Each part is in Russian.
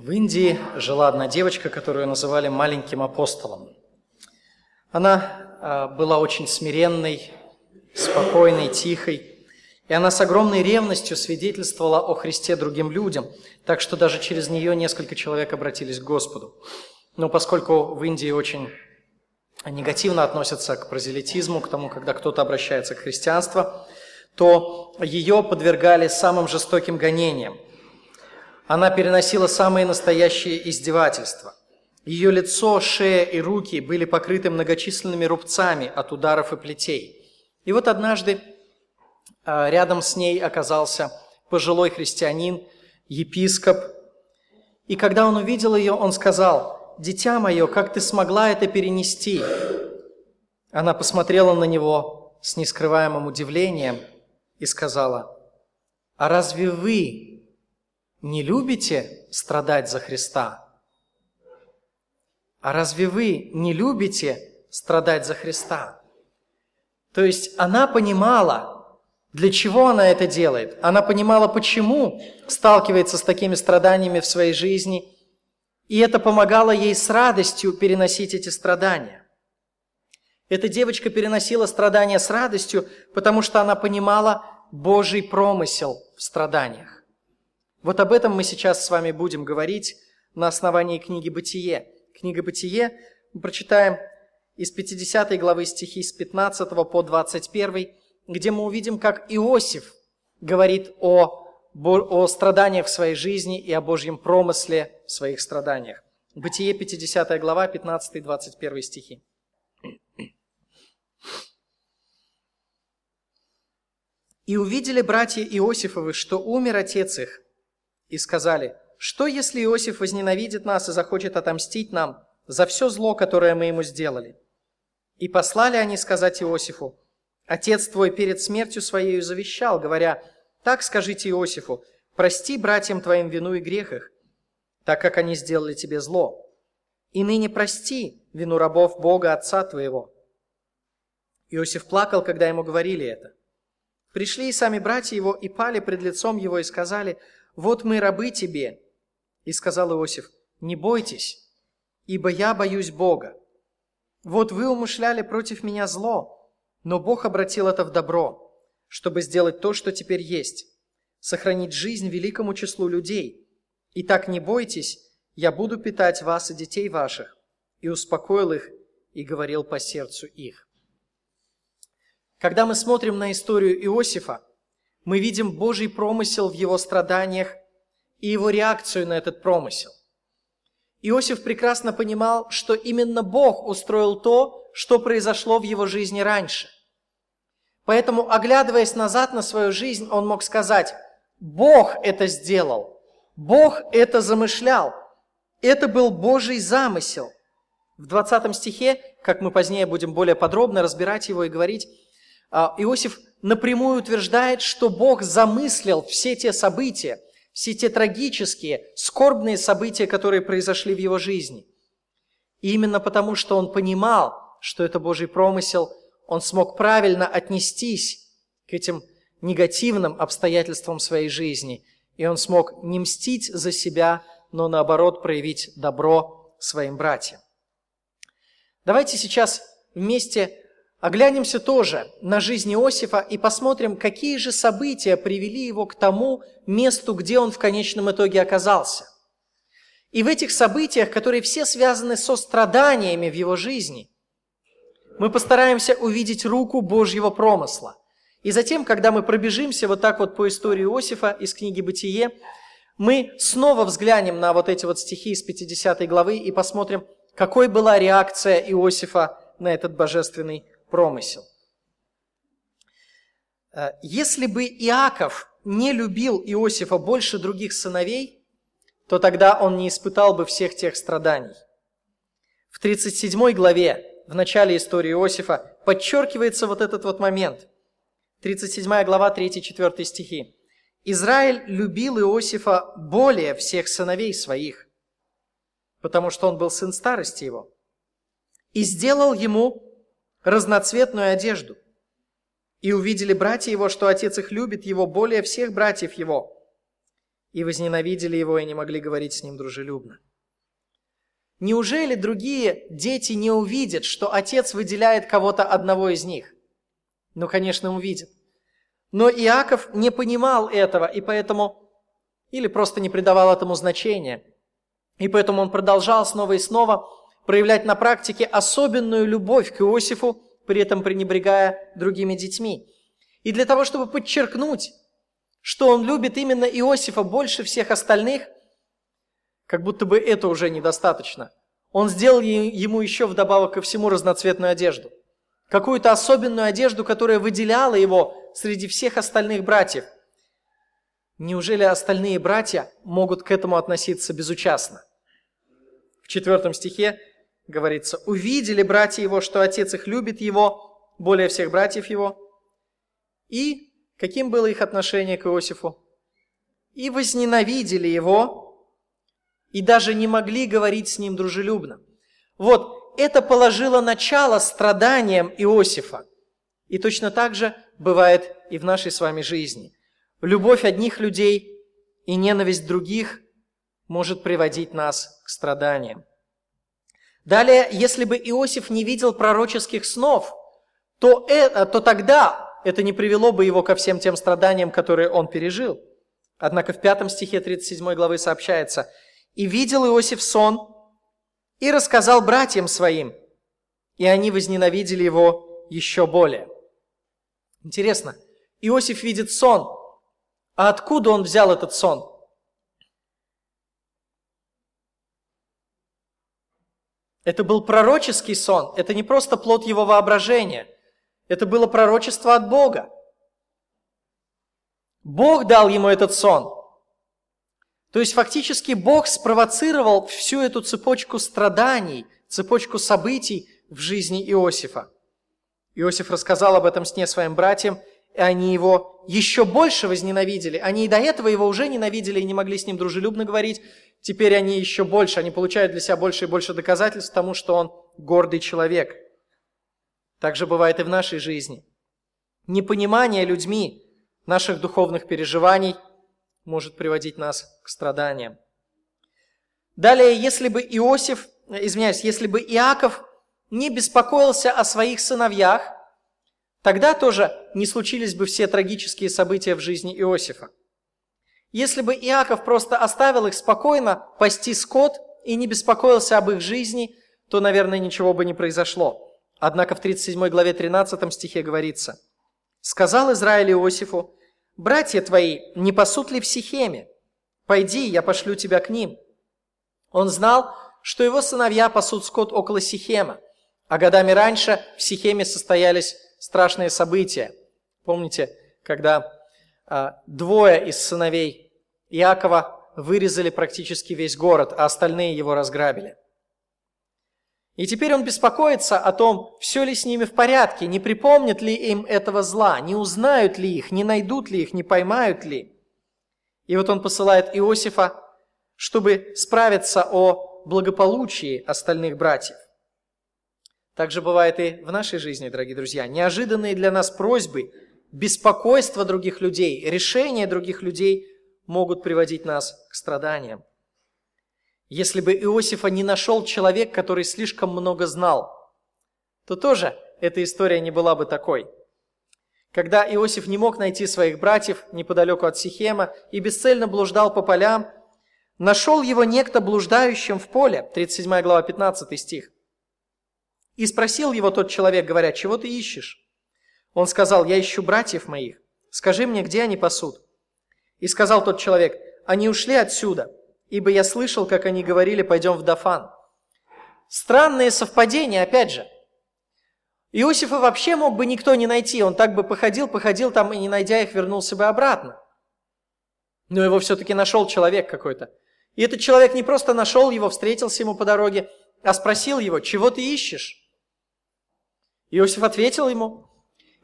В Индии жила одна девочка, которую называли маленьким апостолом. Она а, была очень смиренной, спокойной, тихой, и она с огромной ревностью свидетельствовала о Христе другим людям, так что даже через нее несколько человек обратились к Господу. Но поскольку в Индии очень негативно относятся к прозелитизму, к тому, когда кто-то обращается к христианству, то ее подвергали самым жестоким гонениям. Она переносила самые настоящие издевательства. Ее лицо, шея и руки были покрыты многочисленными рубцами от ударов и плетей. И вот однажды а, рядом с ней оказался пожилой христианин, епископ. И когда он увидел ее, он сказал, «Дитя мое, как ты смогла это перенести?» Она посмотрела на него с нескрываемым удивлением – и сказала, «А разве вы не любите страдать за Христа? А разве вы не любите страдать за Христа?» То есть она понимала, для чего она это делает. Она понимала, почему сталкивается с такими страданиями в своей жизни, и это помогало ей с радостью переносить эти страдания. Эта девочка переносила страдания с радостью, потому что она понимала Божий промысел в страданиях. Вот об этом мы сейчас с вами будем говорить на основании книги «Бытие». Книга «Бытие» мы прочитаем из 50 главы стихи с 15 по 21, где мы увидим, как Иосиф говорит о, о страданиях в своей жизни и о Божьем промысле в своих страданиях. Бытие, 50 глава, 15-21 стихи. И увидели братья Иосифовы, что умер отец их, и сказали, что если Иосиф возненавидит нас и захочет отомстить нам за все зло, которое мы ему сделали? И послали они сказать Иосифу, отец твой перед смертью своей завещал, говоря, так скажите Иосифу, прости братьям твоим вину и грех их, так как они сделали тебе зло. И ныне прости вину рабов Бога Отца твоего. Иосиф плакал, когда ему говорили это. Пришли и сами братья его, и пали пред лицом его, и сказали, «Вот мы рабы тебе». И сказал Иосиф, «Не бойтесь, ибо я боюсь Бога. Вот вы умышляли против меня зло, но Бог обратил это в добро, чтобы сделать то, что теперь есть, сохранить жизнь великому числу людей. И так не бойтесь, я буду питать вас и детей ваших». И успокоил их, и говорил по сердцу их. Когда мы смотрим на историю Иосифа, мы видим Божий промысел в его страданиях и его реакцию на этот промысел. Иосиф прекрасно понимал, что именно Бог устроил то, что произошло в его жизни раньше. Поэтому, оглядываясь назад на свою жизнь, он мог сказать, Бог это сделал, Бог это замышлял, это был Божий замысел. В 20 стихе, как мы позднее будем более подробно разбирать его и говорить, а, Иосиф напрямую утверждает, что Бог замыслил все те события, все те трагические, скорбные события, которые произошли в его жизни. И именно потому, что он понимал, что это Божий промысел, он смог правильно отнестись к этим негативным обстоятельствам своей жизни. И он смог не мстить за себя, но наоборот проявить добро своим братьям. Давайте сейчас вместе Оглянемся тоже на жизнь Иосифа и посмотрим, какие же события привели его к тому месту, где он в конечном итоге оказался. И в этих событиях, которые все связаны со страданиями в его жизни, мы постараемся увидеть руку Божьего промысла. И затем, когда мы пробежимся вот так вот по истории Иосифа из книги «Бытие», мы снова взглянем на вот эти вот стихи из 50 главы и посмотрим, какой была реакция Иосифа на этот божественный промысел. Э, если бы Иаков не любил Иосифа больше других сыновей, то тогда он не испытал бы всех тех страданий. В 37 главе, в начале истории Иосифа, подчеркивается вот этот вот момент. 37 глава, 3-4 стихи. «Израиль любил Иосифа более всех сыновей своих, потому что он был сын старости его, и сделал ему разноцветную одежду. И увидели братья его, что отец их любит его более всех братьев его. и возненавидели его и не могли говорить с ним дружелюбно. Неужели другие дети не увидят, что отец выделяет кого-то одного из них? Ну, конечно, увидят. Но Иаков не понимал этого, и поэтому, или просто не придавал этому значения. И поэтому он продолжал снова и снова проявлять на практике особенную любовь к Иосифу, при этом пренебрегая другими детьми. И для того, чтобы подчеркнуть, что он любит именно Иосифа больше всех остальных, как будто бы это уже недостаточно. Он сделал ему еще вдобавок ко всему разноцветную одежду. Какую-то особенную одежду, которая выделяла его среди всех остальных братьев. Неужели остальные братья могут к этому относиться безучастно? В четвертом стихе говорится, «Увидели братья его, что отец их любит его, более всех братьев его». И каким было их отношение к Иосифу? «И возненавидели его, и даже не могли говорить с ним дружелюбно». Вот, это положило начало страданиям Иосифа. И точно так же бывает и в нашей с вами жизни. Любовь одних людей и ненависть других может приводить нас к страданиям. Далее, если бы Иосиф не видел пророческих снов, то, это, то тогда это не привело бы его ко всем тем страданиям, которые он пережил. Однако в пятом стихе 37 главы сообщается, «И видел Иосиф сон, и рассказал братьям своим, и они возненавидели его еще более». Интересно, Иосиф видит сон, а откуда он взял этот сон? Это был пророческий сон, это не просто плод его воображения. Это было пророчество от Бога. Бог дал ему этот сон. То есть фактически Бог спровоцировал всю эту цепочку страданий, цепочку событий в жизни Иосифа. Иосиф рассказал об этом сне своим братьям, и они его еще больше возненавидели. Они и до этого его уже ненавидели и не могли с ним дружелюбно говорить. Теперь они еще больше, они получают для себя больше и больше доказательств тому, что он гордый человек. Так же бывает и в нашей жизни. Непонимание людьми наших духовных переживаний может приводить нас к страданиям. Далее, если бы Иосиф, извиняюсь, если бы Иаков не беспокоился о своих сыновьях, тогда тоже не случились бы все трагические события в жизни Иосифа. Если бы Иаков просто оставил их спокойно пасти скот и не беспокоился об их жизни, то, наверное, ничего бы не произошло. Однако в 37 главе 13 стихе говорится, «Сказал Израиль Иосифу, братья твои не пасут ли в Сихеме? Пойди, я пошлю тебя к ним». Он знал, что его сыновья пасут скот около Сихема, а годами раньше в Сихеме состоялись страшные события. Помните, когда двое из сыновей Иакова вырезали практически весь город, а остальные его разграбили. И теперь он беспокоится о том, все ли с ними в порядке, не припомнят ли им этого зла, не узнают ли их, не найдут ли их, не поймают ли. И вот он посылает Иосифа, чтобы справиться о благополучии остальных братьев. Так же бывает и в нашей жизни, дорогие друзья. Неожиданные для нас просьбы, беспокойство других людей, решения других людей могут приводить нас к страданиям. Если бы Иосифа не нашел человек, который слишком много знал, то тоже эта история не была бы такой. Когда Иосиф не мог найти своих братьев неподалеку от Сихема и бесцельно блуждал по полям, нашел его некто блуждающим в поле, 37 глава 15 стих. И спросил его тот человек, говоря, чего ты ищешь? Он сказал, я ищу братьев моих. Скажи мне, где они пасут? И сказал тот человек, они ушли отсюда, ибо я слышал, как они говорили, пойдем в Дафан. Странные совпадения, опять же. Иосифа вообще мог бы никто не найти, он так бы походил, походил там и не найдя их, вернулся бы обратно. Но его все-таки нашел человек какой-то. И этот человек не просто нашел его, встретился ему по дороге, а спросил его, чего ты ищешь? Иосиф ответил ему.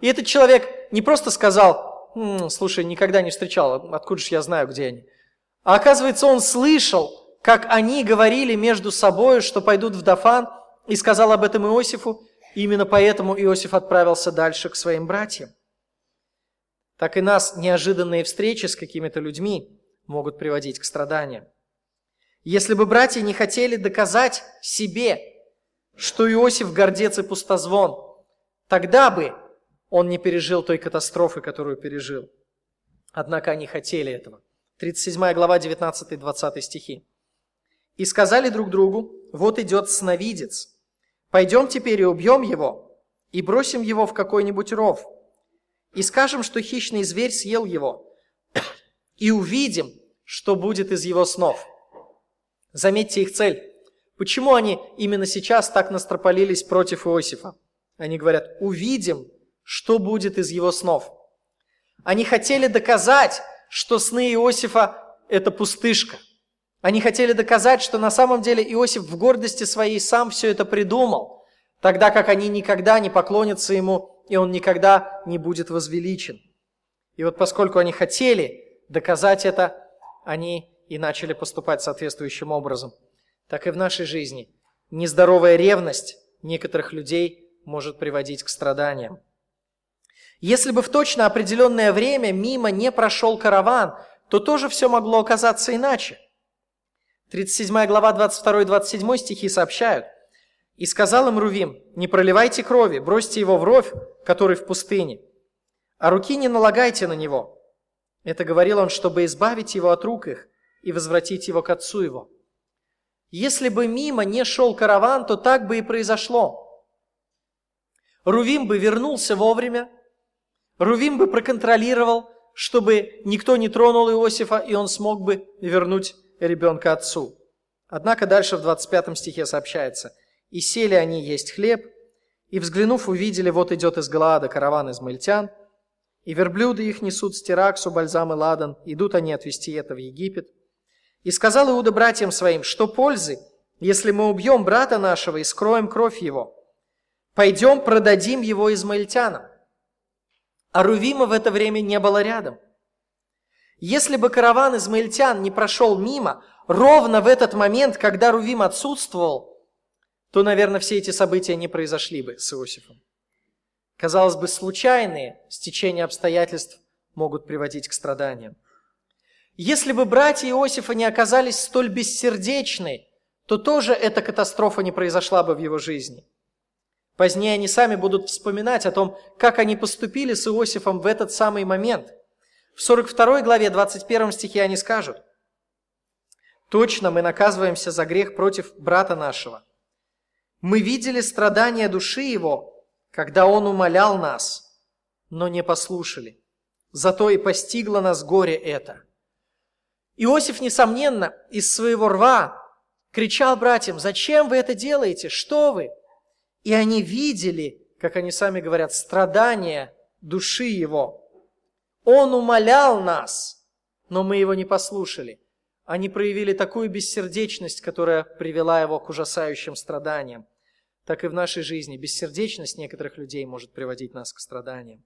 И этот человек не просто сказал, «М, слушай, никогда не встречал, откуда же я знаю, где они. А оказывается, он слышал, как они говорили между собой, что пойдут в Дафан, и сказал об этом Иосифу. И именно поэтому Иосиф отправился дальше к своим братьям. Так и нас неожиданные встречи с какими-то людьми могут приводить к страданиям. Если бы братья не хотели доказать себе, что Иосиф гордец и пустозвон, тогда бы он не пережил той катастрофы, которую пережил. Однако они хотели этого. 37 глава, 19-20 стихи. «И сказали друг другу, вот идет сновидец. Пойдем теперь и убьем его, и бросим его в какой-нибудь ров, и скажем, что хищный зверь съел его, и увидим, что будет из его снов». Заметьте их цель. Почему они именно сейчас так настропалились против Иосифа? Они говорят, увидим, что будет из его снов. Они хотели доказать, что сны Иосифа – это пустышка. Они хотели доказать, что на самом деле Иосиф в гордости своей сам все это придумал, тогда как они никогда не поклонятся ему, и он никогда не будет возвеличен. И вот поскольку они хотели доказать это, они и начали поступать соответствующим образом. Так и в нашей жизни нездоровая ревность некоторых людей может приводить к страданиям. Если бы в точно определенное время мимо не прошел караван, то тоже все могло оказаться иначе. 37 глава 22-27 стихи сообщают. «И сказал им Рувим, не проливайте крови, бросьте его в ров, который в пустыне, а руки не налагайте на него». Это говорил он, чтобы избавить его от рук их и возвратить его к отцу его. Если бы мимо не шел караван, то так бы и произошло. Рувим бы вернулся вовремя, Рувим бы проконтролировал, чтобы никто не тронул Иосифа, и он смог бы вернуть ребенка отцу. Однако дальше в 25 стихе сообщается, «И сели они есть хлеб, и, взглянув, увидели, вот идет из Галаада караван из Мальтян, и верблюды их несут стираксу, бальзам и ладан, идут они отвезти это в Египет. И сказал Иуда братьям своим, что пользы, если мы убьем брата нашего и скроем кровь его? Пойдем продадим его измаильтянам. А Рувима в это время не было рядом. Если бы караван измаильтян не прошел мимо, ровно в этот момент, когда Рувим отсутствовал, то, наверное, все эти события не произошли бы с Иосифом. Казалось бы, случайные стечения обстоятельств могут приводить к страданиям. Если бы братья Иосифа не оказались столь бессердечны, то тоже эта катастрофа не произошла бы в его жизни. Позднее они сами будут вспоминать о том, как они поступили с Иосифом в этот самый момент. В 42 главе 21 стихе они скажут, «Точно мы наказываемся за грех против брата нашего. Мы видели страдания души его, когда он умолял нас, но не послушали. Зато и постигло нас горе это». Иосиф, несомненно, из своего рва кричал братьям, «Зачем вы это делаете? Что вы?» И они видели, как они сами говорят, страдания души его. Он умолял нас, но мы его не послушали. Они проявили такую бессердечность, которая привела его к ужасающим страданиям. Так и в нашей жизни бессердечность некоторых людей может приводить нас к страданиям.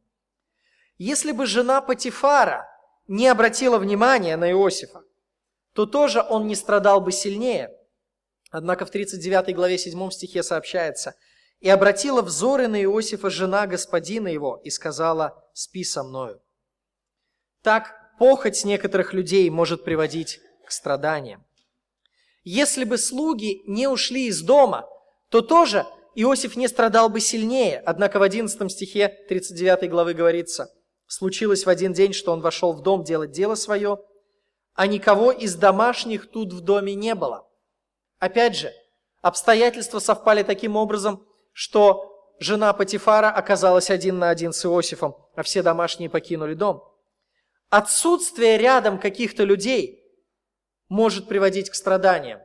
Если бы жена Патифара не обратила внимания на Иосифа, то тоже он не страдал бы сильнее. Однако в 39 главе 7 стихе сообщается, «И обратила взоры на Иосифа жена господина его и сказала, спи со мною». Так похоть некоторых людей может приводить к страданиям. Если бы слуги не ушли из дома, то тоже Иосиф не страдал бы сильнее. Однако в 11 стихе 39 главы говорится, Случилось в один день, что он вошел в дом делать дело свое, а никого из домашних тут в доме не было. Опять же, обстоятельства совпали таким образом, что жена Патифара оказалась один на один с Иосифом, а все домашние покинули дом. Отсутствие рядом каких-то людей может приводить к страданиям.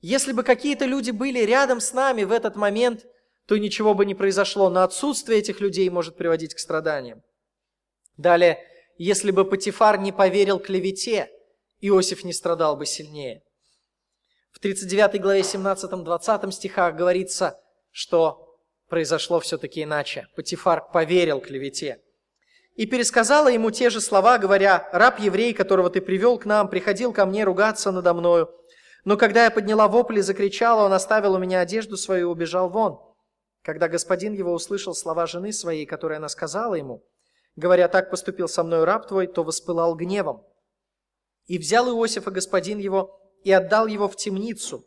Если бы какие-то люди были рядом с нами в этот момент, то ничего бы не произошло, но отсутствие этих людей может приводить к страданиям. Далее, если бы Патифар не поверил клевете, Иосиф не страдал бы сильнее. В 39 главе 17-20 стихах говорится, что произошло все-таки иначе. Патифар поверил клевете. И пересказала ему те же слова, говоря, «Раб еврей, которого ты привел к нам, приходил ко мне ругаться надо мною. Но когда я подняла вопль и закричала, он оставил у меня одежду свою и убежал вон». Когда господин его услышал слова жены своей, которые она сказала ему, говоря, так поступил со мной раб твой, то воспылал гневом. И взял Иосифа господин его и отдал его в темницу,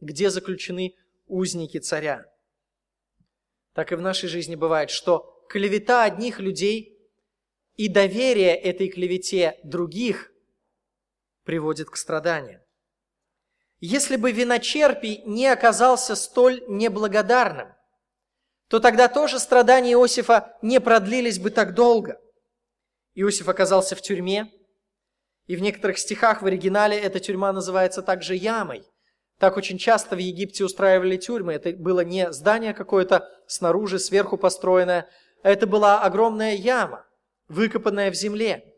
где заключены узники царя. Так и в нашей жизни бывает, что клевета одних людей и доверие этой клевете других приводит к страданиям. Если бы виночерпий не оказался столь неблагодарным, то тогда тоже страдания Иосифа не продлились бы так долго. Иосиф оказался в тюрьме, и в некоторых стихах в оригинале эта тюрьма называется также ямой. Так очень часто в Египте устраивали тюрьмы. Это было не здание какое-то снаружи, сверху построенное, это была огромная яма, выкопанная в земле.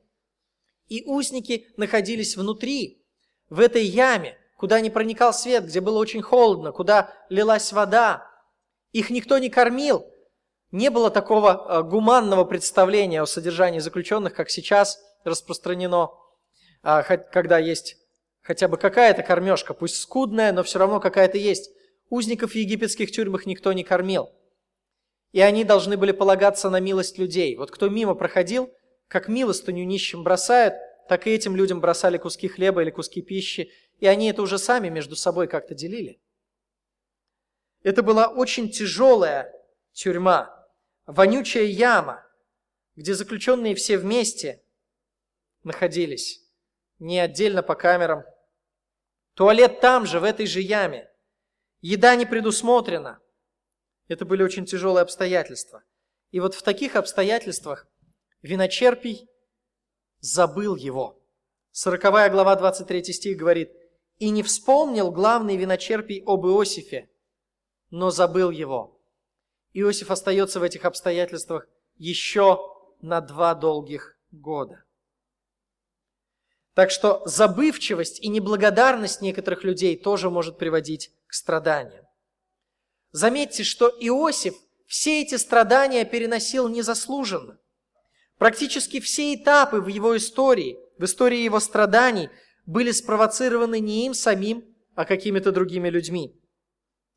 И узники находились внутри, в этой яме, куда не проникал свет, где было очень холодно, куда лилась вода. Их никто не кормил. Не было такого э, гуманного представления о содержании заключенных, как сейчас распространено, а, когда есть хотя бы какая-то кормежка, пусть скудная, но все равно какая-то есть. Узников в египетских тюрьмах никто не кормил. И они должны были полагаться на милость людей. Вот кто мимо проходил, как милостыню нищим бросают, так и этим людям бросали куски хлеба или куски пищи, и они это уже сами между собой как-то делили. Это была очень тяжелая тюрьма, вонючая яма, где заключенные все вместе находились, не отдельно по камерам. Туалет там же, в этой же яме. Еда не предусмотрена. Это были очень тяжелые обстоятельства. И вот в таких обстоятельствах виночерпий забыл его. 40 глава 23 стих говорит, «И не вспомнил главный виночерпий об Иосифе, но забыл его». Иосиф остается в этих обстоятельствах еще на два долгих года. Так что забывчивость и неблагодарность некоторых людей тоже может приводить к страданиям. Заметьте, что Иосиф все эти страдания переносил незаслуженно. Практически все этапы в его истории, в истории его страданий, были спровоцированы не им самим, а какими-то другими людьми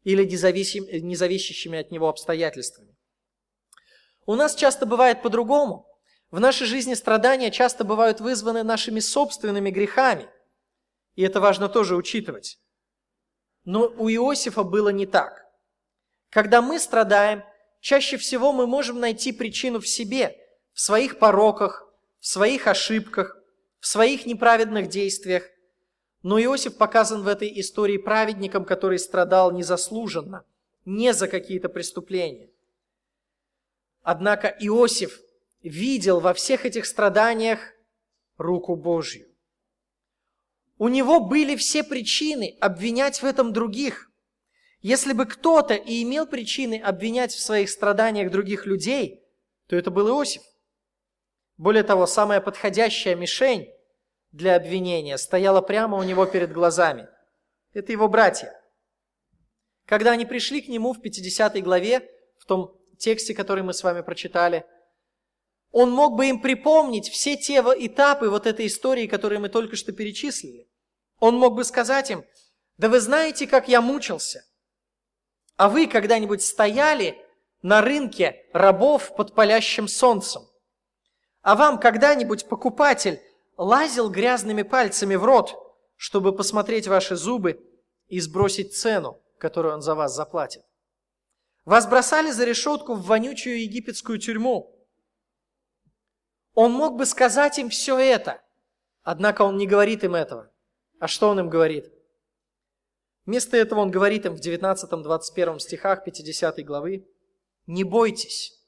или независящими от него обстоятельствами. У нас часто бывает по-другому. В нашей жизни страдания часто бывают вызваны нашими собственными грехами. И это важно тоже учитывать. Но у Иосифа было не так. Когда мы страдаем, чаще всего мы можем найти причину в себе – в своих пороках, в своих ошибках, в своих неправедных действиях. Но Иосиф показан в этой истории праведником, который страдал незаслуженно, не за какие-то преступления. Однако Иосиф видел во всех этих страданиях руку Божью. У него были все причины обвинять в этом других. Если бы кто-то и имел причины обвинять в своих страданиях других людей, то это был Иосиф. Более того, самая подходящая мишень для обвинения стояла прямо у него перед глазами. Это его братья. Когда они пришли к нему в 50 главе, в том тексте, который мы с вами прочитали, он мог бы им припомнить все те этапы вот этой истории, которые мы только что перечислили. Он мог бы сказать им, да вы знаете, как я мучился. А вы когда-нибудь стояли на рынке рабов под палящим солнцем? А вам когда-нибудь покупатель лазил грязными пальцами в рот, чтобы посмотреть ваши зубы и сбросить цену, которую он за вас заплатит? Вас бросали за решетку в вонючую египетскую тюрьму. Он мог бы сказать им все это, однако он не говорит им этого. А что он им говорит? Вместо этого он говорит им в 19-21 стихах 50 главы, «Не бойтесь,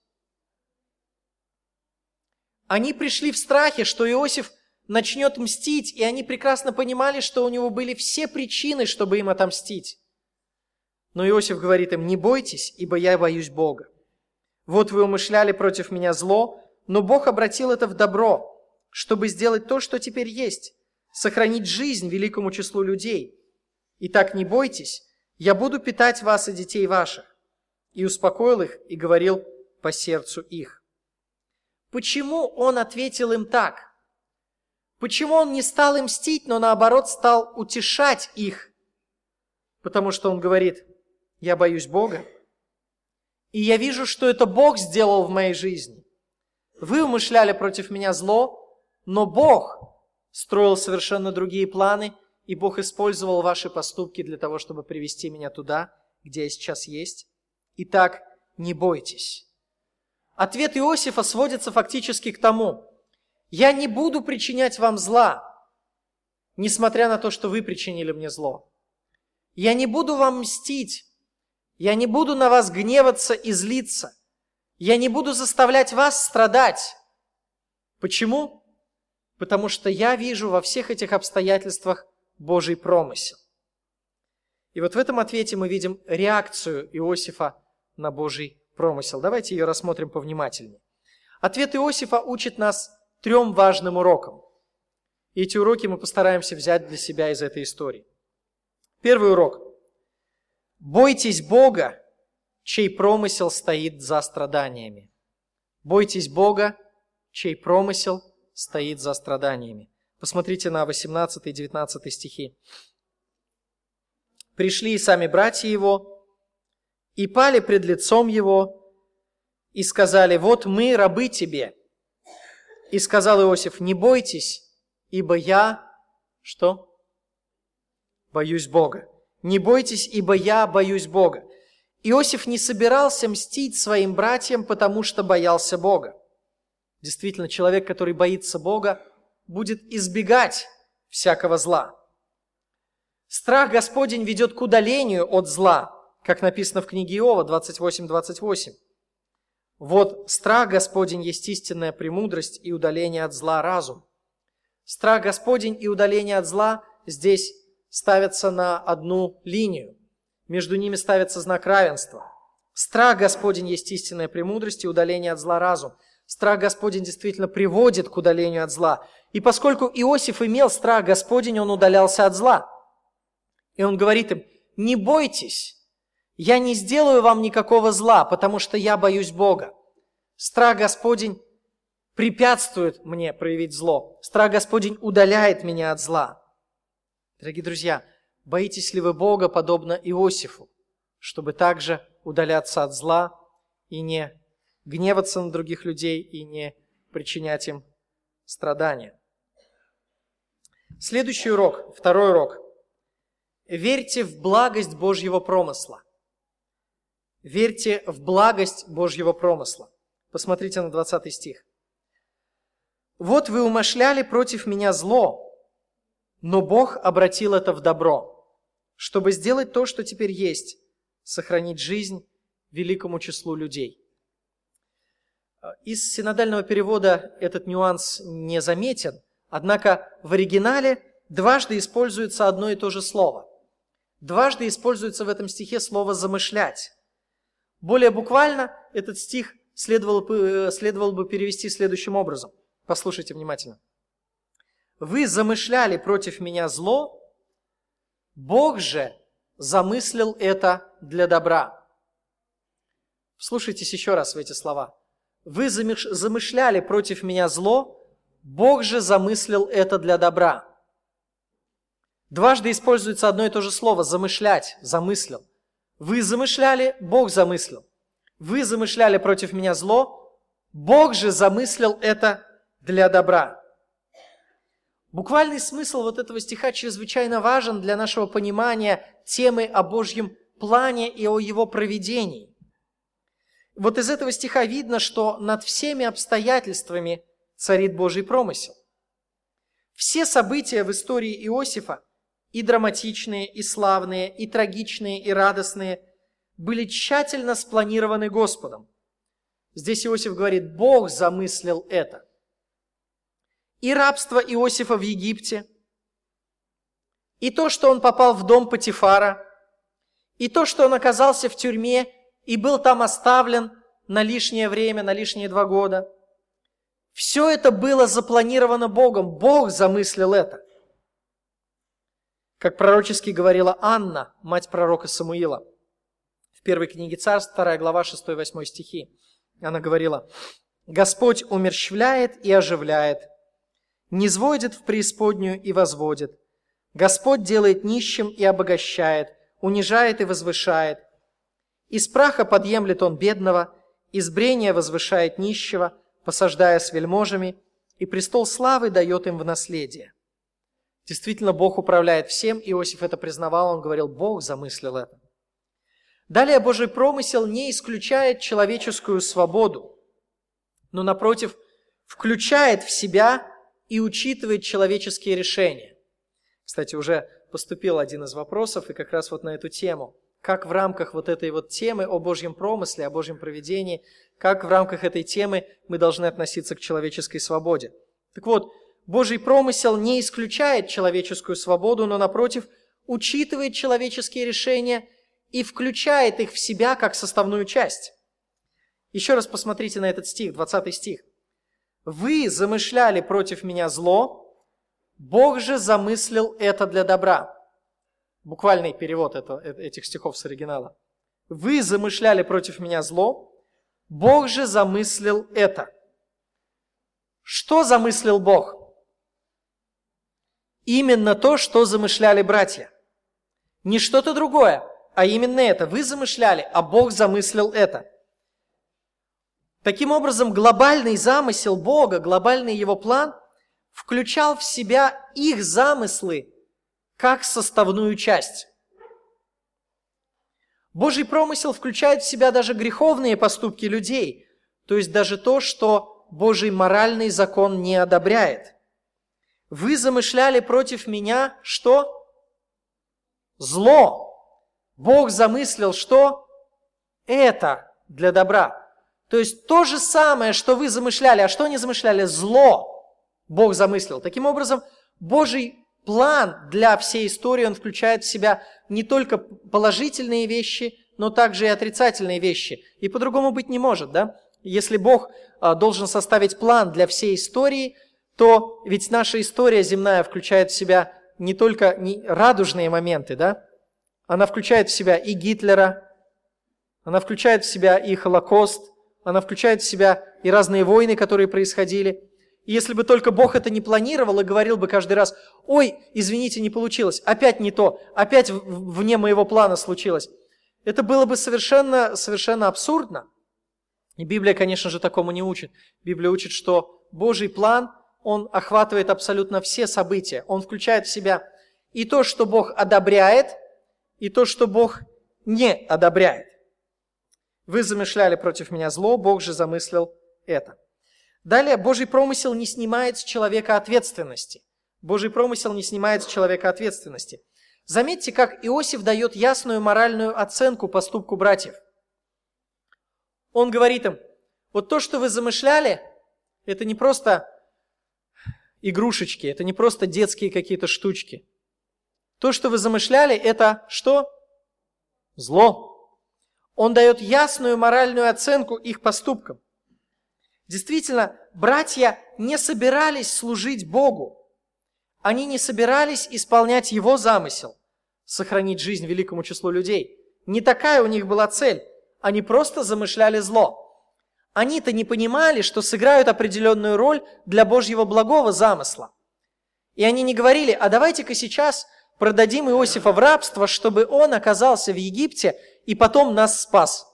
они пришли в страхе, что Иосиф начнет мстить, и они прекрасно понимали, что у него были все причины, чтобы им отомстить. Но Иосиф говорит им, не бойтесь, ибо я боюсь Бога. Вот вы умышляли против меня зло, но Бог обратил это в добро, чтобы сделать то, что теперь есть, сохранить жизнь великому числу людей. Итак, не бойтесь, я буду питать вас и детей ваших. И успокоил их и говорил по сердцу их. Почему он ответил им так? Почему он не стал им мстить, но наоборот стал утешать их? Потому что он говорит, я боюсь Бога, и я вижу, что это Бог сделал в моей жизни. Вы умышляли против меня зло, но Бог строил совершенно другие планы, и Бог использовал ваши поступки для того, чтобы привести меня туда, где я сейчас есть. Итак, не бойтесь. Ответ Иосифа сводится фактически к тому, я не буду причинять вам зла, несмотря на то, что вы причинили мне зло. Я не буду вам мстить, я не буду на вас гневаться и злиться. Я не буду заставлять вас страдать. Почему? Потому что я вижу во всех этих обстоятельствах Божий промысел. И вот в этом ответе мы видим реакцию Иосифа на Божий промысел. Давайте ее рассмотрим повнимательнее. Ответ Иосифа учит нас трем важным урокам. И эти уроки мы постараемся взять для себя из этой истории. Первый урок. Бойтесь Бога, чей промысел стоит за страданиями. Бойтесь Бога, чей промысел стоит за страданиями. Посмотрите на 18 и 19 стихи. «Пришли и сами братья его, и пали пред лицом его, и сказали, вот мы, рабы тебе. И сказал Иосиф, не бойтесь, ибо я, что? Боюсь Бога. Не бойтесь, ибо я боюсь Бога. Иосиф не собирался мстить своим братьям, потому что боялся Бога. Действительно, человек, который боится Бога, будет избегать всякого зла. Страх Господень ведет к удалению от зла, как написано в книге Иова 28-28. Вот страх Господень есть истинная премудрость и удаление от зла разум. Страх Господень и удаление от зла здесь ставятся на одну линию. Между ними ставится знак равенства. Страх Господень есть истинная премудрость и удаление от зла разум. Страх Господень действительно приводит к удалению от зла. И поскольку Иосиф имел страх Господень, он удалялся от зла. И он говорит им, не бойтесь, я не сделаю вам никакого зла, потому что я боюсь Бога. Страх Господень препятствует мне проявить зло. Страх Господень удаляет меня от зла. Дорогие друзья, боитесь ли вы Бога, подобно Иосифу, чтобы также удаляться от зла и не гневаться на других людей и не причинять им страдания? Следующий урок, второй урок. Верьте в благость Божьего промысла. Верьте в благость Божьего промысла. Посмотрите на 20 стих. «Вот вы умышляли против меня зло, но Бог обратил это в добро, чтобы сделать то, что теперь есть, сохранить жизнь великому числу людей. Из синодального перевода этот нюанс не заметен, однако в оригинале дважды используется одно и то же слово. Дважды используется в этом стихе слово «замышлять». Более буквально этот стих следовало бы, следовало бы перевести следующим образом. Послушайте внимательно. Вы замышляли против меня зло, Бог же замыслил это для добра. Слушайтесь еще раз в эти слова. Вы замышляли против меня зло, Бог же замыслил это для добра. Дважды используется одно и то же слово – замышлять, замыслил. Вы замышляли, Бог замыслил. Вы замышляли против меня зло, Бог же замыслил это для добра. Буквальный смысл вот этого стиха чрезвычайно важен для нашего понимания темы о Божьем плане и о его проведении. Вот из этого стиха видно, что над всеми обстоятельствами царит Божий промысел. Все события в истории Иосифа, и драматичные, и славные, и трагичные, и радостные, были тщательно спланированы Господом. Здесь Иосиф говорит, Бог замыслил это – и рабство Иосифа в Египте, и то, что он попал в дом Патифара, и то, что он оказался в тюрьме и был там оставлен на лишнее время, на лишние два года. Все это было запланировано Богом. Бог замыслил это. Как пророчески говорила Анна, мать пророка Самуила, в первой книге Царств, 2 глава, 6-8 стихи. Она говорила, «Господь умерщвляет и оживляет, не сводит в преисподнюю и возводит. Господь делает нищим и обогащает, унижает и возвышает. Из праха подъемлет он бедного, из брения возвышает нищего, посаждая с вельможами, и престол славы дает им в наследие. Действительно, Бог управляет всем. Иосиф это признавал, он говорил, Бог замыслил это. Далее Божий промысел не исключает человеческую свободу, но, напротив, включает в себя и учитывает человеческие решения. Кстати, уже поступил один из вопросов, и как раз вот на эту тему. Как в рамках вот этой вот темы о Божьем промысле, о Божьем проведении, как в рамках этой темы мы должны относиться к человеческой свободе. Так вот, Божий промысел не исключает человеческую свободу, но, напротив, учитывает человеческие решения и включает их в себя как составную часть. Еще раз посмотрите на этот стих, 20 стих. «Вы замышляли против меня зло, Бог же замыслил это для добра». Буквальный перевод это, этих стихов с оригинала. «Вы замышляли против меня зло, Бог же замыслил это». Что замыслил Бог? Именно то, что замышляли братья. Не что-то другое, а именно это. Вы замышляли, а Бог замыслил это. Таким образом, глобальный замысел Бога, глобальный его план включал в себя их замыслы как составную часть. Божий промысел включает в себя даже греховные поступки людей, то есть даже то, что Божий моральный закон не одобряет. Вы замышляли против меня что? Зло. Бог замыслил что? Это для добра. То есть то же самое, что вы замышляли, а что они замышляли? Зло Бог замыслил. Таким образом, Божий план для всей истории, он включает в себя не только положительные вещи, но также и отрицательные вещи. И по-другому быть не может, да? Если Бог а, должен составить план для всей истории, то ведь наша история земная включает в себя не только радужные моменты, да? Она включает в себя и Гитлера, она включает в себя и Холокост, она включает в себя и разные войны, которые происходили. И если бы только Бог это не планировал и говорил бы каждый раз, ой, извините, не получилось, опять не то, опять вне моего плана случилось, это было бы совершенно, совершенно абсурдно. И Библия, конечно же, такому не учит. Библия учит, что Божий план, он охватывает абсолютно все события. Он включает в себя и то, что Бог одобряет, и то, что Бог не одобряет. Вы замышляли против меня зло, Бог же замыслил это. Далее, Божий промысел не снимает с человека ответственности. Божий промысел не снимает с человека ответственности. Заметьте, как Иосиф дает ясную моральную оценку поступку братьев. Он говорит им, вот то, что вы замышляли, это не просто игрушечки, это не просто детские какие-то штучки. То, что вы замышляли, это что? Зло. Он дает ясную моральную оценку их поступкам. Действительно, братья не собирались служить Богу. Они не собирались исполнять Его замысел, сохранить жизнь великому числу людей. Не такая у них была цель. Они просто замышляли зло. Они-то не понимали, что сыграют определенную роль для Божьего благого замысла. И они не говорили, а давайте-ка сейчас продадим Иосифа в рабство, чтобы он оказался в Египте и потом нас спас.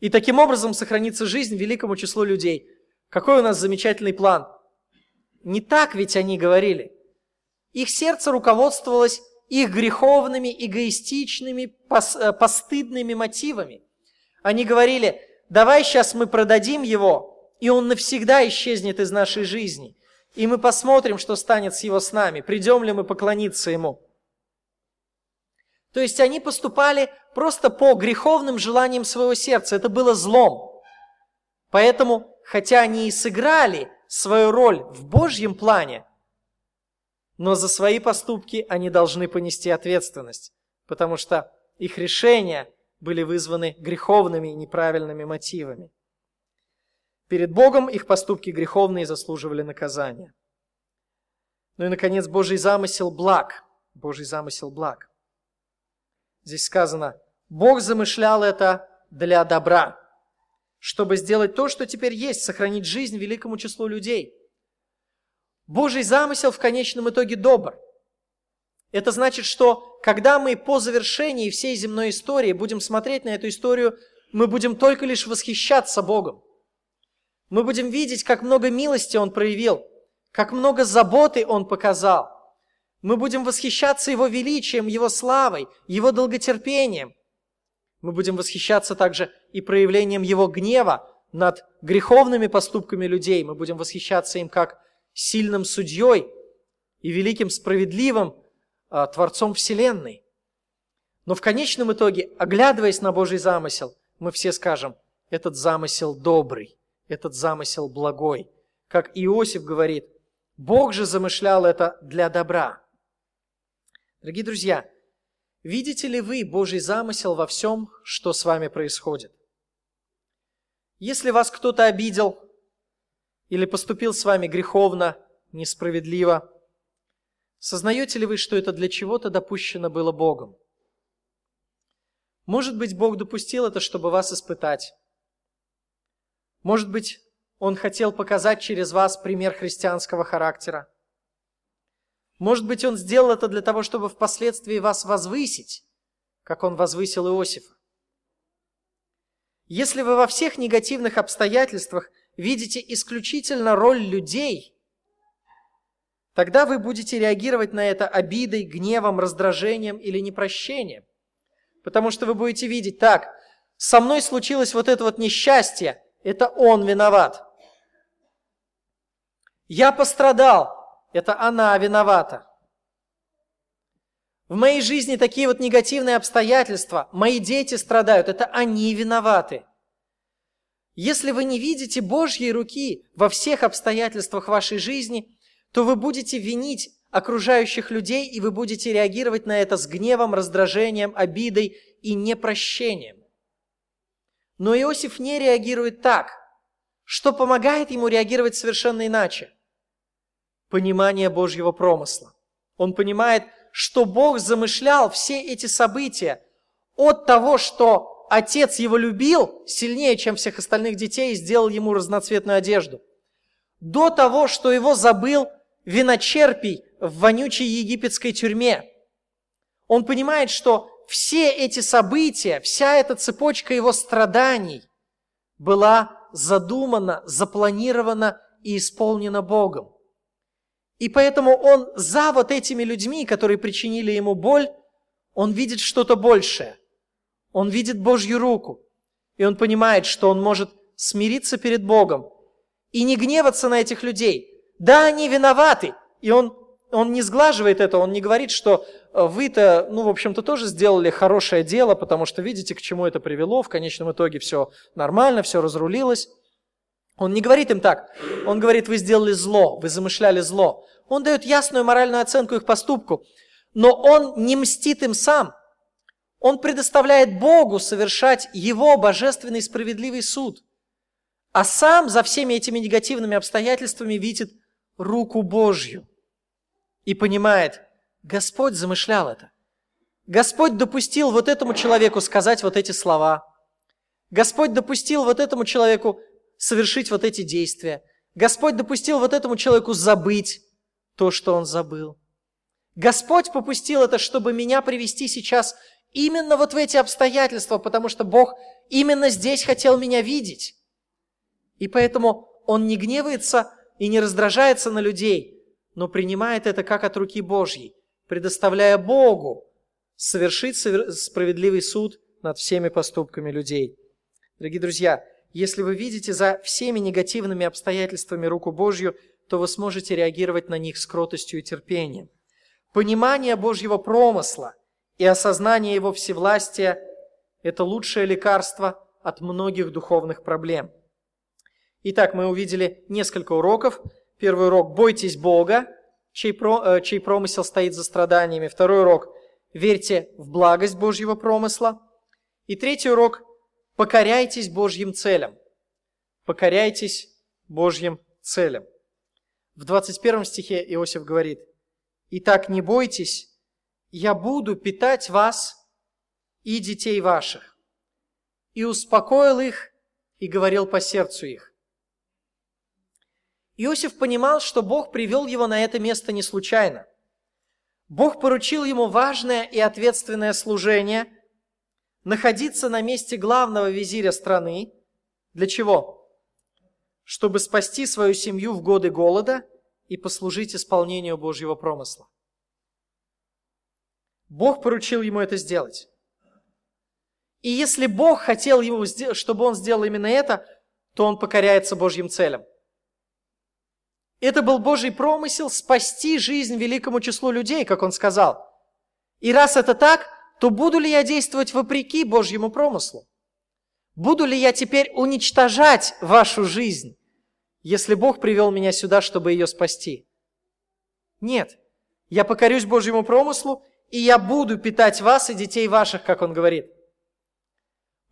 И таким образом сохранится жизнь великому числу людей. Какой у нас замечательный план. Не так ведь они говорили. Их сердце руководствовалось их греховными, эгоистичными, э, постыдными мотивами. Они говорили, давай сейчас мы продадим его, и он навсегда исчезнет из нашей жизни. И мы посмотрим, что станет с его с нами, придем ли мы поклониться ему. То есть они поступали просто по греховным желаниям своего сердца. Это было злом. Поэтому, хотя они и сыграли свою роль в Божьем плане, но за свои поступки они должны понести ответственность, потому что их решения были вызваны греховными и неправильными мотивами. Перед Богом их поступки греховные заслуживали наказания. Ну и, наконец, Божий замысел благ. Божий замысел благ. Здесь сказано, Бог замышлял это для добра, чтобы сделать то, что теперь есть, сохранить жизнь великому числу людей. Божий замысел в конечном итоге добр. Это значит, что когда мы по завершении всей земной истории будем смотреть на эту историю, мы будем только лишь восхищаться Богом. Мы будем видеть, как много милости Он проявил, как много заботы Он показал. Мы будем восхищаться Его величием, Его славой, Его долготерпением. Мы будем восхищаться также и проявлением Его гнева над греховными поступками людей. Мы будем восхищаться им как сильным судьей и великим справедливым а, Творцом Вселенной. Но в конечном итоге, оглядываясь на Божий замысел, мы все скажем, этот замысел добрый, этот замысел благой. Как Иосиф говорит, Бог же замышлял это для добра. Дорогие друзья, видите ли вы Божий замысел во всем, что с вами происходит? Если вас кто-то обидел или поступил с вами греховно, несправедливо, сознаете ли вы, что это для чего-то допущено было Богом? Может быть, Бог допустил это, чтобы вас испытать. Может быть, Он хотел показать через вас пример христианского характера. Может быть, Он сделал это для того, чтобы впоследствии вас возвысить, как Он возвысил Иосифа. Если вы во всех негативных обстоятельствах видите исключительно роль людей, тогда вы будете реагировать на это обидой, гневом, раздражением или непрощением. Потому что вы будете видеть, так, со мной случилось вот это вот несчастье, это он виноват. Я пострадал, это она виновата. В моей жизни такие вот негативные обстоятельства, мои дети страдают, это они виноваты. Если вы не видите Божьей руки во всех обстоятельствах вашей жизни, то вы будете винить окружающих людей, и вы будете реагировать на это с гневом, раздражением, обидой и непрощением. Но Иосиф не реагирует так, что помогает ему реагировать совершенно иначе – понимание Божьего промысла. Он понимает, что Бог замышлял все эти события от того, что отец его любил сильнее, чем всех остальных детей, и сделал ему разноцветную одежду, до того, что его забыл виночерпий в вонючей египетской тюрьме. Он понимает, что все эти события, вся эта цепочка его страданий была задумана, запланирована и исполнена Богом. И поэтому он за вот этими людьми, которые причинили ему боль, он видит что-то большее. Он видит Божью руку. И он понимает, что он может смириться перед Богом и не гневаться на этих людей. Да, они виноваты. И он, он не сглаживает это, он не говорит, что э, вы-то, ну, в общем-то, тоже сделали хорошее дело, потому что видите, к чему это привело. В конечном итоге все нормально, все разрулилось. Он не говорит им так. Он говорит, вы сделали зло, вы замышляли зло. Он дает ясную моральную оценку их поступку. Но он не мстит им сам. Он предоставляет Богу совершать его божественный справедливый суд. А сам за всеми этими негативными обстоятельствами видит руку Божью. И понимает, Господь замышлял это. Господь допустил вот этому человеку сказать вот эти слова. Господь допустил вот этому человеку совершить вот эти действия. Господь допустил вот этому человеку забыть то, что он забыл. Господь попустил это, чтобы меня привести сейчас именно вот в эти обстоятельства, потому что Бог именно здесь хотел меня видеть. И поэтому Он не гневается и не раздражается на людей, но принимает это как от руки Божьей, предоставляя Богу совершить справедливый суд над всеми поступками людей. Дорогие друзья, если вы видите за всеми негативными обстоятельствами руку Божью, то вы сможете реагировать на них с кротостью и терпением. Понимание Божьего промысла и осознание Его всевластия – это лучшее лекарство от многих духовных проблем. Итак, мы увидели несколько уроков. Первый урок – бойтесь Бога, чей, про, э, чей промысел стоит за страданиями. Второй урок – верьте в благость Божьего промысла. И третий урок покоряйтесь Божьим целям. Покоряйтесь Божьим целям. В 21 стихе Иосиф говорит, «Итак, не бойтесь, я буду питать вас и детей ваших». И успокоил их и говорил по сердцу их. Иосиф понимал, что Бог привел его на это место не случайно. Бог поручил ему важное и ответственное служение – находиться на месте главного визиря страны. Для чего? Чтобы спасти свою семью в годы голода и послужить исполнению Божьего промысла. Бог поручил ему это сделать. И если Бог хотел ему, чтобы он сделал именно это, то он покоряется Божьим целям. Это был Божий промысел спасти жизнь великому числу людей, как он сказал. И раз это так, то буду ли я действовать вопреки Божьему промыслу? Буду ли я теперь уничтожать вашу жизнь, если Бог привел меня сюда, чтобы ее спасти? Нет. Я покорюсь Божьему промыслу, и я буду питать вас и детей ваших, как он говорит.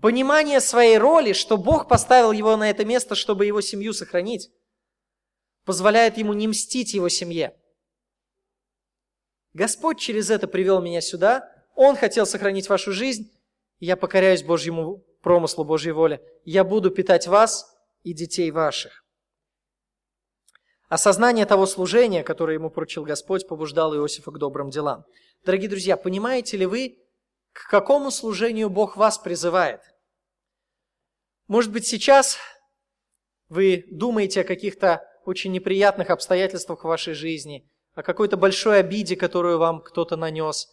Понимание своей роли, что Бог поставил его на это место, чтобы его семью сохранить, позволяет ему не мстить его семье. Господь через это привел меня сюда, Он хотел сохранить вашу жизнь, я покоряюсь Божьему промыслу, Божьей воле. Я буду питать вас и детей ваших. Осознание того служения, которое ему поручил Господь, побуждало Иосифа к добрым делам. Дорогие друзья, понимаете ли вы, к какому служению Бог вас призывает? Может быть, сейчас вы думаете о каких-то очень неприятных обстоятельствах в вашей жизни, о какой-то большой обиде, которую вам кто-то нанес,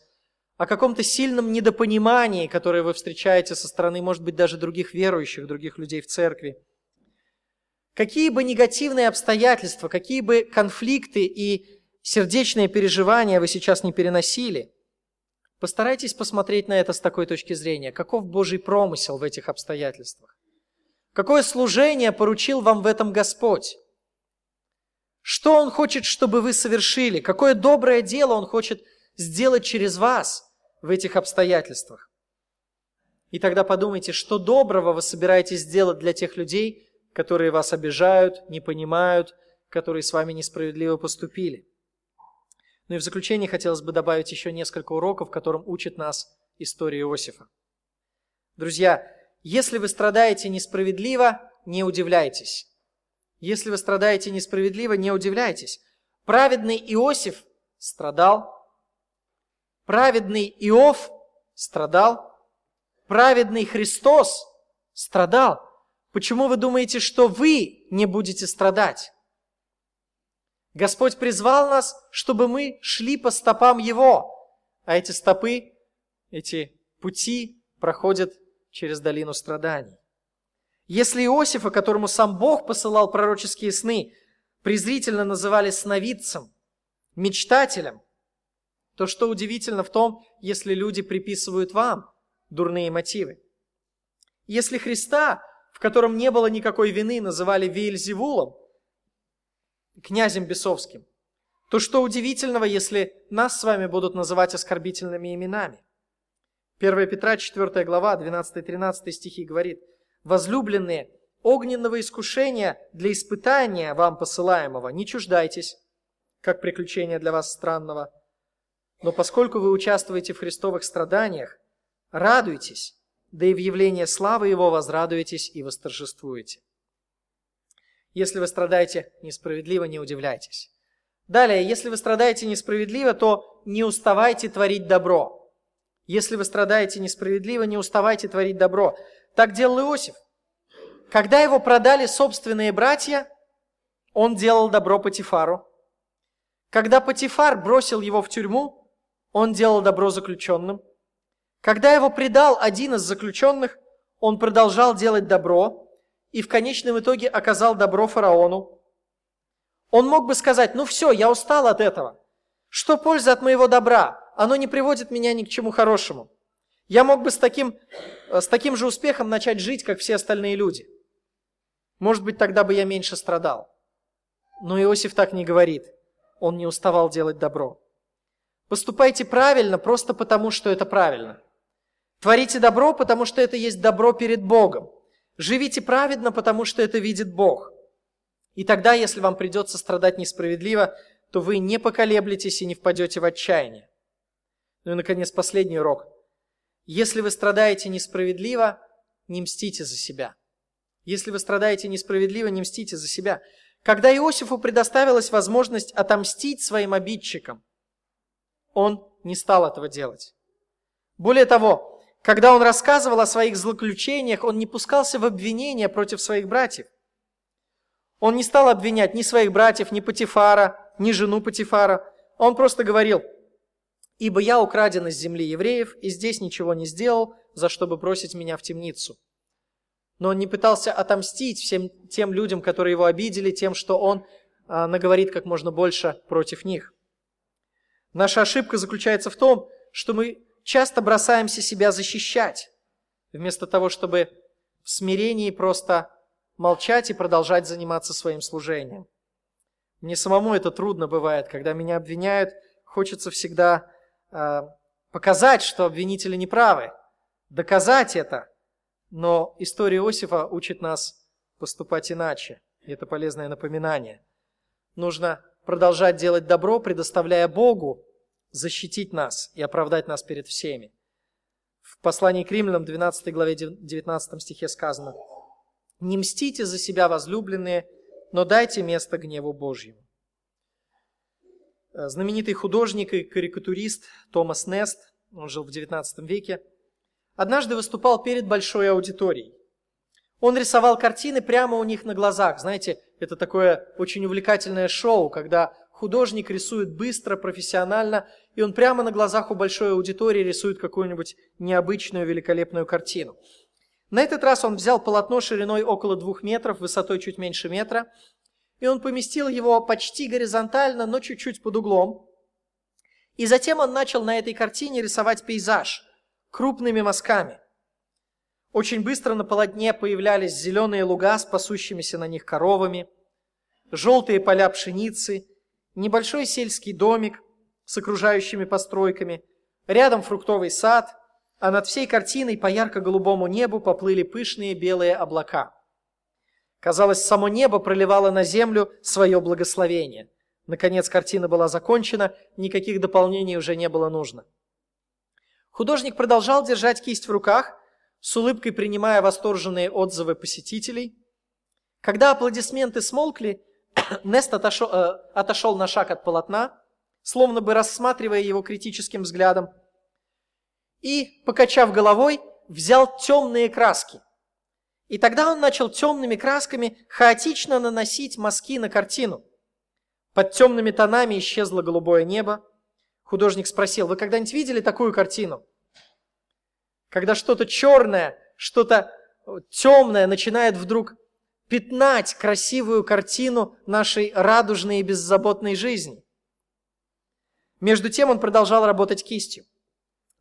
о каком-то сильном недопонимании, которое вы встречаете со стороны, может быть, даже других верующих, других людей в церкви. Какие бы негативные обстоятельства, какие бы конфликты и сердечные переживания вы сейчас не переносили, постарайтесь посмотреть на это с такой точки зрения. Каков Божий промысел в этих обстоятельствах? Какое служение поручил вам в этом Господь? Что Он хочет, чтобы вы совершили? Какое доброе дело Он хочет сделать через вас в этих обстоятельствах? И тогда подумайте, что доброго вы собираетесь сделать для тех людей, которые вас обижают, не понимают, которые с вами несправедливо поступили. Ну и в заключение хотелось бы добавить еще несколько уроков, которым учит нас история Иосифа. Друзья, если вы страдаете несправедливо, не удивляйтесь. Если вы страдаете несправедливо, не удивляйтесь. Праведный Иосиф страдал. Праведный Иов страдал. Праведный Христос страдал. Почему вы думаете, что вы не будете страдать? Господь призвал нас, чтобы мы шли по стопам Его. А эти стопы, эти пути проходят через долину страданий. Если Иосифа, которому сам Бог посылал пророческие сны, презрительно называли сновидцем, мечтателем, то что удивительно в том, если люди приписывают вам дурные мотивы? Если Христа, в котором не было никакой вины, называли Веельзевулом, князем бесовским, то что удивительного, если нас с вами будут называть оскорбительными именами? 1 Петра 4 глава, 12-13 стихи говорит, «Возлюбленные, огненного искушения для испытания вам посылаемого не чуждайтесь, как приключение для вас странного, но поскольку вы участвуете в христовых страданиях, радуйтесь, да и в явлении славы Его возрадуетесь и восторжествуете. Если вы страдаете несправедливо, не удивляйтесь. Далее, если вы страдаете несправедливо, то не уставайте творить добро – если вы страдаете несправедливо, не уставайте творить добро. Так делал Иосиф. Когда его продали собственные братья, он делал добро Патифару. Когда Патифар бросил его в тюрьму, он делал добро заключенным. Когда его предал один из заключенных, он продолжал делать добро и в конечном итоге оказал добро фараону. Он мог бы сказать, ну все, я устал от этого. Что польза от моего добра? оно не приводит меня ни к чему хорошему. Я мог бы с таким, э, с таким же успехом начать жить, как все остальные люди. Может быть, тогда бы я меньше страдал. Но Иосиф так не говорит. Он не уставал делать добро. Поступайте правильно просто потому, что это правильно. Творите добро, потому что это есть добро перед Богом. Живите праведно, потому что это видит Бог. И тогда, если вам придется страдать несправедливо, то вы не поколеблетесь и не впадете в отчаяние. Ну и, наконец, последний урок. Если вы страдаете несправедливо, не мстите за себя. Если вы страдаете несправедливо, не мстите за себя. Когда Иосифу предоставилась возможность отомстить своим обидчикам, он не стал этого делать. Более того, когда он рассказывал о своих злоключениях, он не пускался в обвинения против своих братьев. Он не стал обвинять ни своих братьев, ни Патифара, ни жену Патифара. Он просто говорил – Ибо я украден из земли евреев, и здесь ничего не сделал, за что бы бросить меня в темницу. Но он не пытался отомстить всем тем людям, которые его обидели, тем, что он а, наговорит как можно больше против них. Наша ошибка заключается в том, что мы часто бросаемся себя защищать, вместо того, чтобы в смирении просто молчать и продолжать заниматься своим служением. Мне самому это трудно бывает, когда меня обвиняют, хочется всегда э, показать, что обвинители неправы, доказать это. Но история Иосифа учит нас поступать иначе. И это полезное напоминание. Нужно продолжать делать добро, предоставляя Богу защитить нас и оправдать нас перед всеми. В послании к римлянам, 12 главе 19 стихе сказано, «Не мстите за себя, возлюбленные, но дайте место гневу Божьему». Э, знаменитый художник и карикатурист Томас Нест, он жил в 19 веке, однажды выступал перед большой аудиторией. Он рисовал картины прямо у них на глазах. Знаете, это такое очень увлекательное шоу, когда художник рисует быстро, профессионально, и он прямо на глазах у большой аудитории рисует какую-нибудь необычную, великолепную картину. На этот раз он взял полотно шириной около двух метров, высотой чуть меньше метра, и он поместил его почти горизонтально, но чуть-чуть под углом. И затем он начал на этой картине рисовать пейзаж крупными мазками. Очень быстро на полотне появлялись зеленые луга с пасущимися на них коровами, желтые поля пшеницы, небольшой сельский домик с окружающими постройками, рядом фруктовый сад, а над всей картиной по ярко-голубому небу поплыли пышные белые облака – Казалось, само небо проливало на землю свое благословение. Наконец картина была закончена, никаких дополнений уже не было нужно. Художник продолжал держать кисть в руках, с улыбкой принимая восторженные отзывы посетителей. Когда аплодисменты смолкли, Нест отошел, э, отошел на шаг от полотна, словно бы рассматривая его критическим взглядом, и, покачав головой, взял темные краски и тогда он начал темными красками хаотично наносить мазки на картину. Под темными тонами исчезло голубое небо. Художник спросил, вы когда-нибудь видели такую картину? Когда что-то черное, что-то темное начинает вдруг пятнать красивую картину нашей радужной и беззаботной жизни. Между тем он продолжал работать кистью.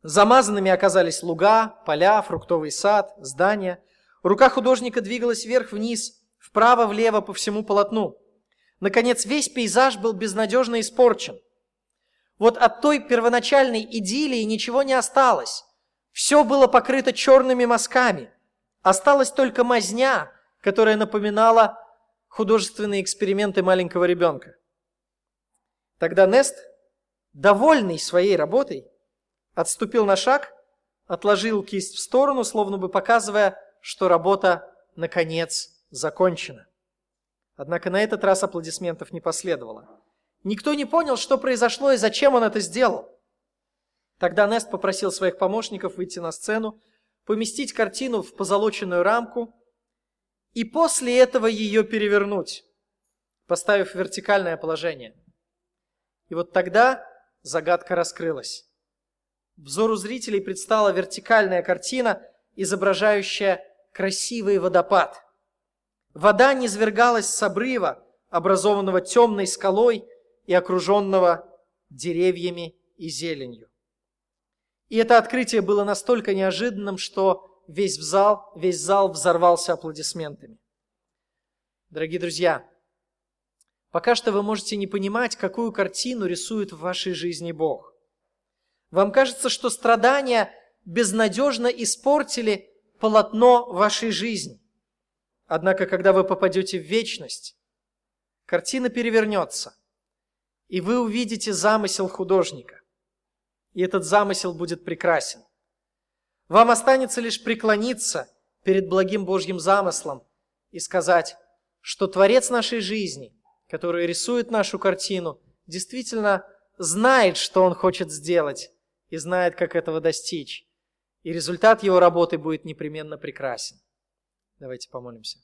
Замазанными оказались луга, поля, фруктовый сад, здания – Рука художника двигалась вверх-вниз, вправо-влево по всему полотну. Наконец, весь пейзаж был безнадежно испорчен. Вот от той первоначальной идиллии ничего не осталось. Все было покрыто черными мазками. Осталась только мазня, которая напоминала художественные эксперименты маленького ребенка. Тогда Нест, довольный своей работой, отступил на шаг, отложил кисть в сторону, словно бы показывая, что работа, наконец, закончена. Однако на этот раз аплодисментов не последовало. Никто не понял, что произошло и зачем он это сделал. Тогда Нест попросил своих помощников выйти на сцену, поместить картину в позолоченную рамку и после этого ее перевернуть, поставив в вертикальное положение. И вот тогда загадка раскрылась. Взору зрителей предстала вертикальная картина, изображающая красивый водопад. Вода низвергалась с обрыва, образованного темной скалой и окруженного деревьями и зеленью. И это открытие было настолько неожиданным, что весь зал, весь зал взорвался аплодисментами. Дорогие друзья, пока что вы можете не понимать, какую картину рисует в вашей жизни Бог. Вам кажется, что страдания безнадежно испортили полотно вашей жизни. Однако, когда вы попадете в вечность, картина перевернется, и вы увидите замысел художника. И этот замысел будет прекрасен. Вам останется лишь преклониться перед благим Божьим замыслом и сказать, что Творец нашей жизни, который рисует нашу картину, действительно знает, что Он хочет сделать и знает, как этого достичь и результат его работы будет непременно прекрасен. Давайте помолимся.